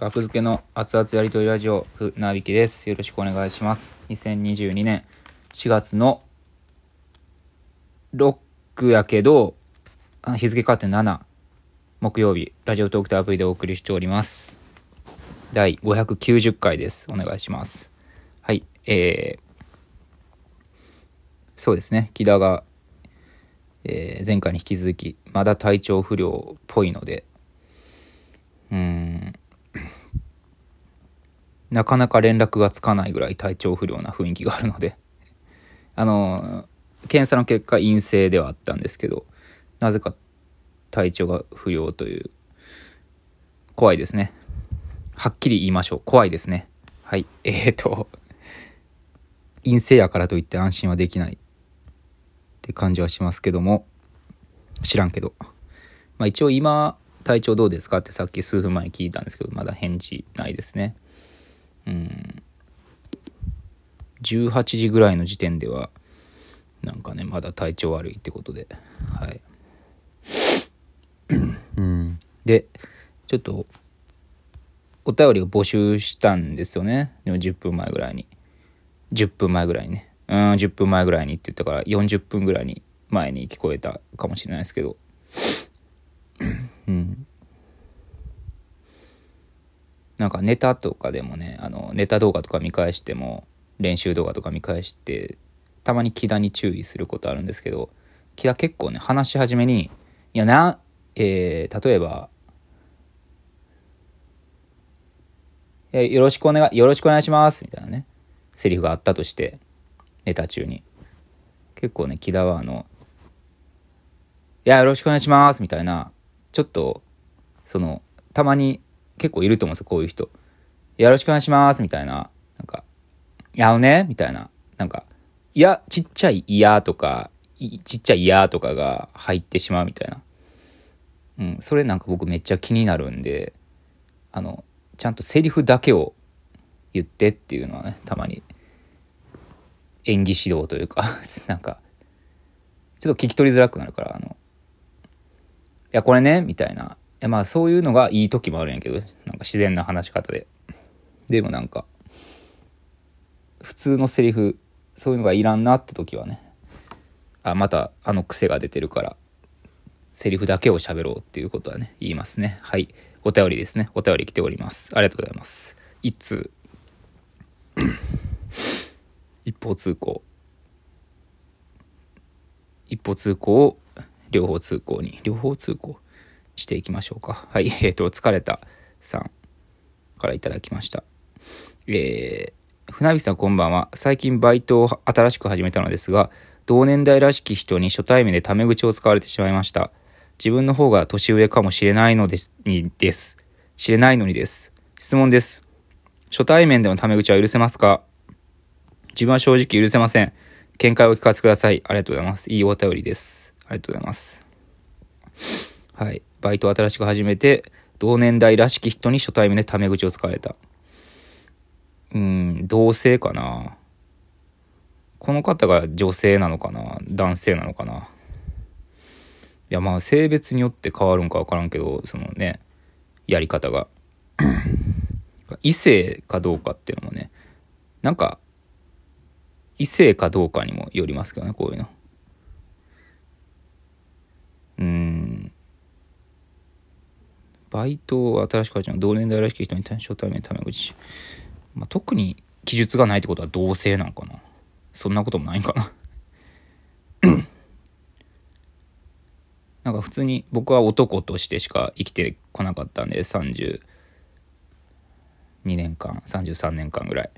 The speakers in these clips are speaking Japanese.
学付けの熱々やりとりラジオ、ふなびきです。よろしくお願いします。2022年4月の6やけど、日付変わって7、木曜日、ラジオトークとアプリでお送りしております。第590回です。お願いします。はい、えー、そうですね、木田が、えー前回に引き続き、まだ体調不良っぽいので、うーん、なかなか連絡がつかないぐらい体調不良な雰囲気があるので、あの、検査の結果陰性ではあったんですけど、なぜか体調が不良という、怖いですね。はっきり言いましょう。怖いですね。はい。えーと、陰性やからといって安心はできないって感じはしますけども、知らんけど。まあ一応今、体調どうですかってさっき数分前に聞いたんですけど、まだ返事ないですね。うん。18時ぐらいの時点では、なんかね、まだ体調悪いってことで、はい。うん。で、ちょっと、お便りを募集したんですよね。でも10分前ぐらいに。10分前ぐらいにね。うん、10分前ぐらいにって言ったから40分ぐらいに前に聞こえたかもしれないですけど。うん。なんかネタとかでもね、あの、ネタ動画とか見返しても、練習動画とか見返して、たまに木田に注意することあるんですけど、木田結構ね、話し始めに、いやな、えー、例えば、えよろしくお願い、よろしくお願いします、みたいなね、セリフがあったとして、ネタ中に。結構ね、木田はあの、いや、よろしくお願いします、みたいな、ちょっと、その、たまに結構いると思うんですよ、こういう人。よろしくお願いします、みたいな、なんか、や、あのね、みたいな、なんか、いや、ちっちゃいいやとか、ちっちゃいいやとかが入ってしまうみたいな。うん、それなんか僕めっちゃ気になるんで、あの、ちゃんとセリフだけを言ってっていうのはね、たまに演技指導というか、なんか、ちょっと聞き取りづらくなるから、あの、いや、これね、みたいな。まあそういうのがいい時もあるんやけど、なんか自然な話し方で。でもなんか、普通のセリフ、そういうのがいらんなって時はね、あ、またあの癖が出てるから、セリフだけを喋ろうっていうことはね、言いますね。はい。お便りですね。お便り来ております。ありがとうございます。一通。一方通行。一方通行を両方通行に、両方通行していきましょうか。はい。えっ、と、疲れたさんからいただきました。えー、船引さんこんばんは。最近バイトを新しく始めたのですが、同年代らしき人に初対面でタメ口を使われてしまいました。自分の方が年上かもしれないのです、にです。知れないのにです。質問です。初対面でのタメ口は許せますか？自分は正直許せません。見解を聞かせてください。ありがとうございます。いいお便りです。ありがとうございます。はい。バイトを新しく始めて、同年代らしき人に初対面でタメ口を使われた。うん、同性かな。この方が女性なのかな？男性なのかな？いや、まあ、性別によって変わるんか分からんけど、そのね、やり方が。異性かどうかっていうのもね、なんか、異性かどうかにもよりますけどね、こういうの。うん。バイトを新しく始めた同年代らしき人に初対面タメ口。まあ、特に記述がないってことは同性なんかな。そんなこともないんかな。なんか普通に僕は男としてしか生きてこなかったんで32年間33年間ぐらい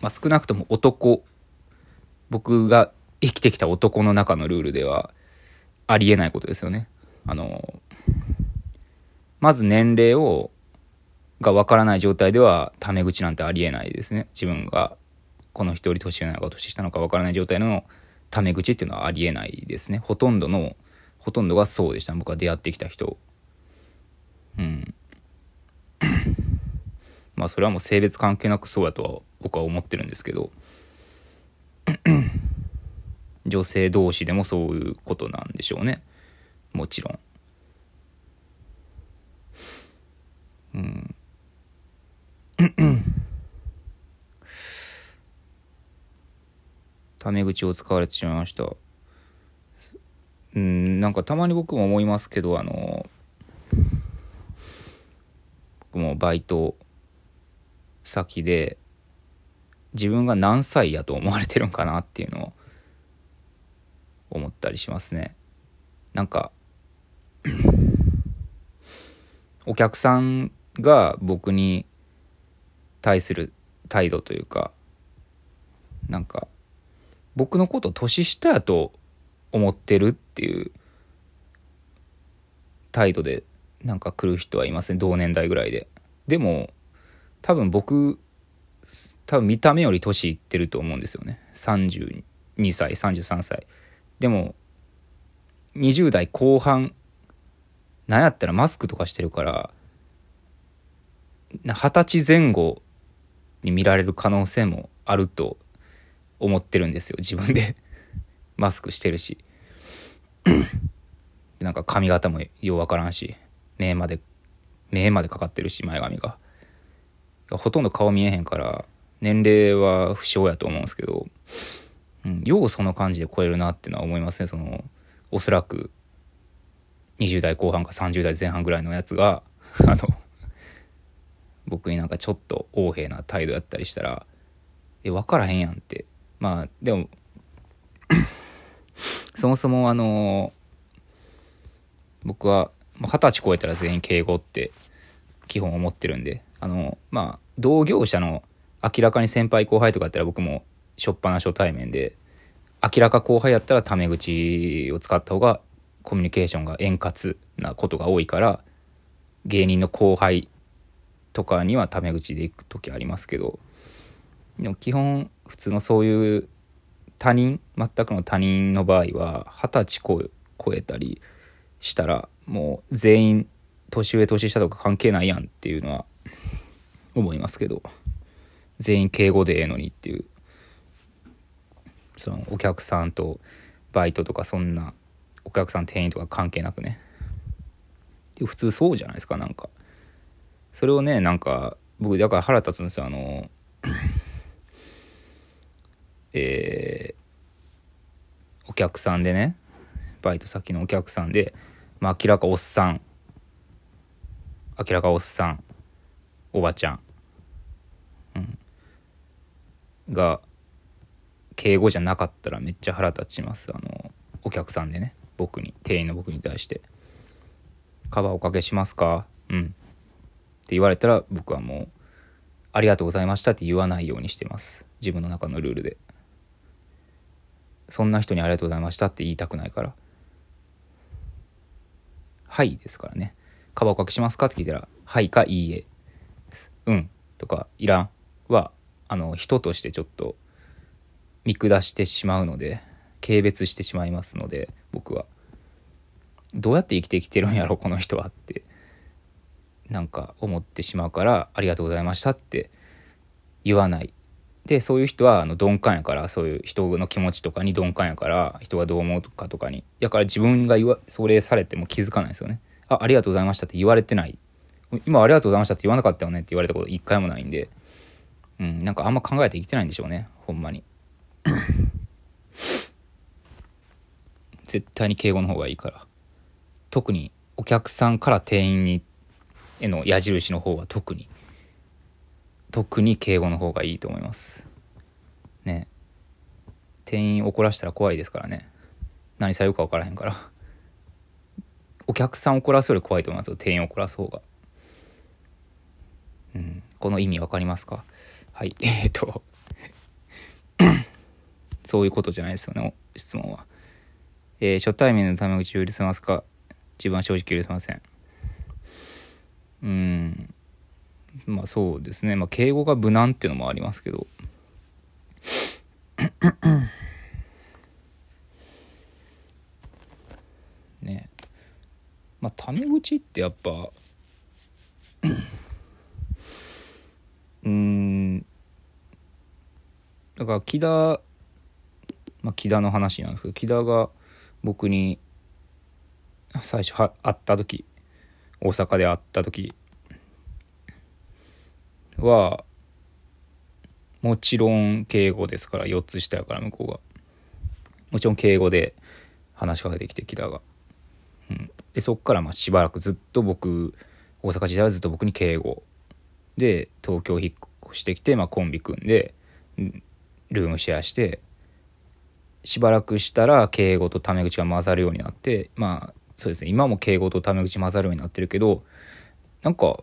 まあ少なくとも男僕が生きてきた男の中のルールではありえないことですよねあのまず年齢をがわからない状態ではタメ口なんてありえないですね。自分がこの人より年上なのか年下なのかわからない状態のタメ口っていうのはありえないですね。ほとんどのほとんどがそうでした。僕が出会ってきた人。うん。まあそれはもう性別関係なくそうだとは僕は思ってるんですけど。女性同士でもそういうことなんでしょうね。もちろん。うん。タメ口を使われてしまいました。うん、なんかたまに僕も思いますけど、あの、僕もバイト先で、自分が何歳やと思われてるんかなっていうのを思ったりしますね。なんか、お客さんが僕に対する態度というかなんか僕のこと年下やと思ってるっていう態度でなんか来る人はいますね同年代ぐらいで。でも多分僕多分見た目より年いってると思うんですよね。32歳33歳。でも20代後半なんやったらマスクとかしてるから二十歳前後に見られる可能性もあると思ってるんですよ。自分で。マスクしてるし。なんか髪型もようわからんし。目まで目までかかってるし前髪が。ほとんど顔見えへんから年齢は不詳やと思うんですけど、うん、ようその感じで超えるなってのは思いますね。そのおそらく20代後半か30代前半ぐらいのやつが あの僕になんかちょっと横柄な態度やったりしたらえ分からへんやんって。まあでも そもそもあの僕は二十歳超えたら全員敬語って基本思ってるんであのまあ同業者の明らかに先輩後輩とかやったら僕も初っ端初対面で明らか後輩やったらタメ口を使った方がコミュニケーションが円滑なことが多いから芸人の後輩とかにはタメ口で行く時ありますけどでも基本普通のそういう他人全くの他人の場合は二十歳超えたりしたらもう全員年上年下とか関係ないやんっていうのは思いますけど全員敬語でええのにっていうそのお客さんとバイトとかそんなお客さん店員とか関係なくね。普通そうじゃないですかなんか。それをねなんか僕だから腹立つんですよあの えー、お客さんでねバイト先のお客さんで、まあ、明らかおっさん。明らかおっさん。おばちゃん、うん、が敬語じゃなかったらめっちゃ腹立ちますあのお客さんでね。僕に店員の僕に対して「カバーおかけしますか?」うんって言われたら僕はもう「ありがとうございました」って言わないようにしてます。自分の中のルールでそんな人に「ありがとうございました」って言いたくないから「はい」ですからね「カバーおかけしますか?」って聞いたら「はい」か「いいえ」うん」とか「いらん」はあの人としてちょっと見下してしまうので。軽蔑してしまいますので僕は。どうやって生きてきてるんやろこの人はって。なんか思ってしまうから「ありがとうございました」って。言わない。でそういう人はあの鈍感やからそういう人の気持ちとかに鈍感やから人がどう思うかとかに。だから自分が言わそれされても気づかないですよね。あありがとうございましたって言われてない。今ありがとうございましたって言わなかったよねって言われたこと一回もないんで。うんなんかあんま考えて生きてないんでしょうねほんまに。絶対に敬語の方がいいから。特にお客さんから店員にへの矢印の方は特に。特に敬語の方がいいと思います。ね。店員怒らしたら怖いですからね。何されるか分からへんから。お客さん怒らすより怖いと思いますよ。店員怒らす方が。うん。この意味分かりますか？はい。えっと。そういうことじゃないですよね質問は、えー、初対面のタメ口を許せますか？自分は正直許せません。うん。まあそうですね。まあ敬語が無難っていうのもありますけど。ね。まあタメ口ってやっぱ うん。だから木田まあ木田の話なんですけど木田が僕に最初は会った時大阪で会った時はもちろん敬語ですから4つ下やから向こうが。もちろん敬語で話しかけてきて木田が。うん、でそっからまあしばらくずっと僕大阪時代はずっと僕に敬語。で東京引っ越してきて、まあ、コンビ組んでルームシェアしてしばらくしたら敬語とタメ口が混ざるようになってまあそうですね。今も敬語とタメ口混ざるようになってるけどなんか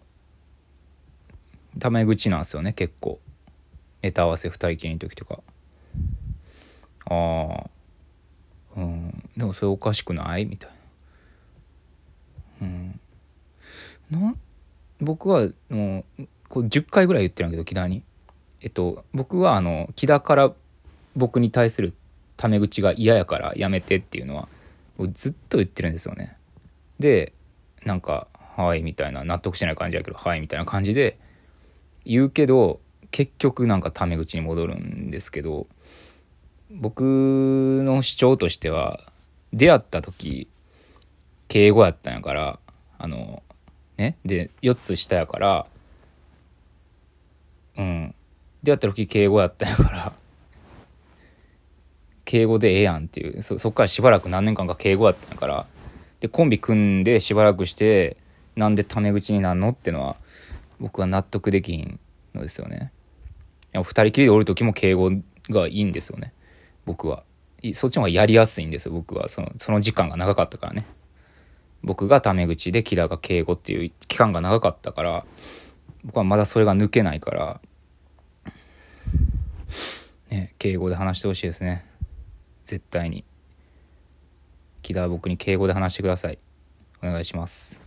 タメ口なんですよね結構。ネタ合わせ2人きりの時とか。ああうん。でもそれおかしくない？みたいな。うん。な僕はもうこれ10回ぐらい言ってるんだけど木田に。えっと僕はあの木田から僕に対するタメ口が嫌やからやめてっていうのはずっと言ってるんですよね。でなんか「はい」みたいな納得してない感じやけど「はい」みたいな感じで言うけど結局なんかタメ口に戻るんですけど僕の主張としては出会った時敬語やったんやからあのねで4つ下やからうん出会った時敬語やったんやから敬語でええやんっていう。そそっからしばらく何年間か敬語やったんやから。でコンビ組んでしばらくしてなんでタメ口になんのってのは僕は納得できんのですよね。2人きりでおる時も敬語がいいんですよね。僕は。そっちの方がやりやすいんですよ僕は。そのその時間が長かったからね。僕がタメ口でキラが敬語っていう期間が長かったから僕はまだそれが抜けないからね敬語で話してほしいですね。絶対に。木田は僕に敬語で話してください。お願いします。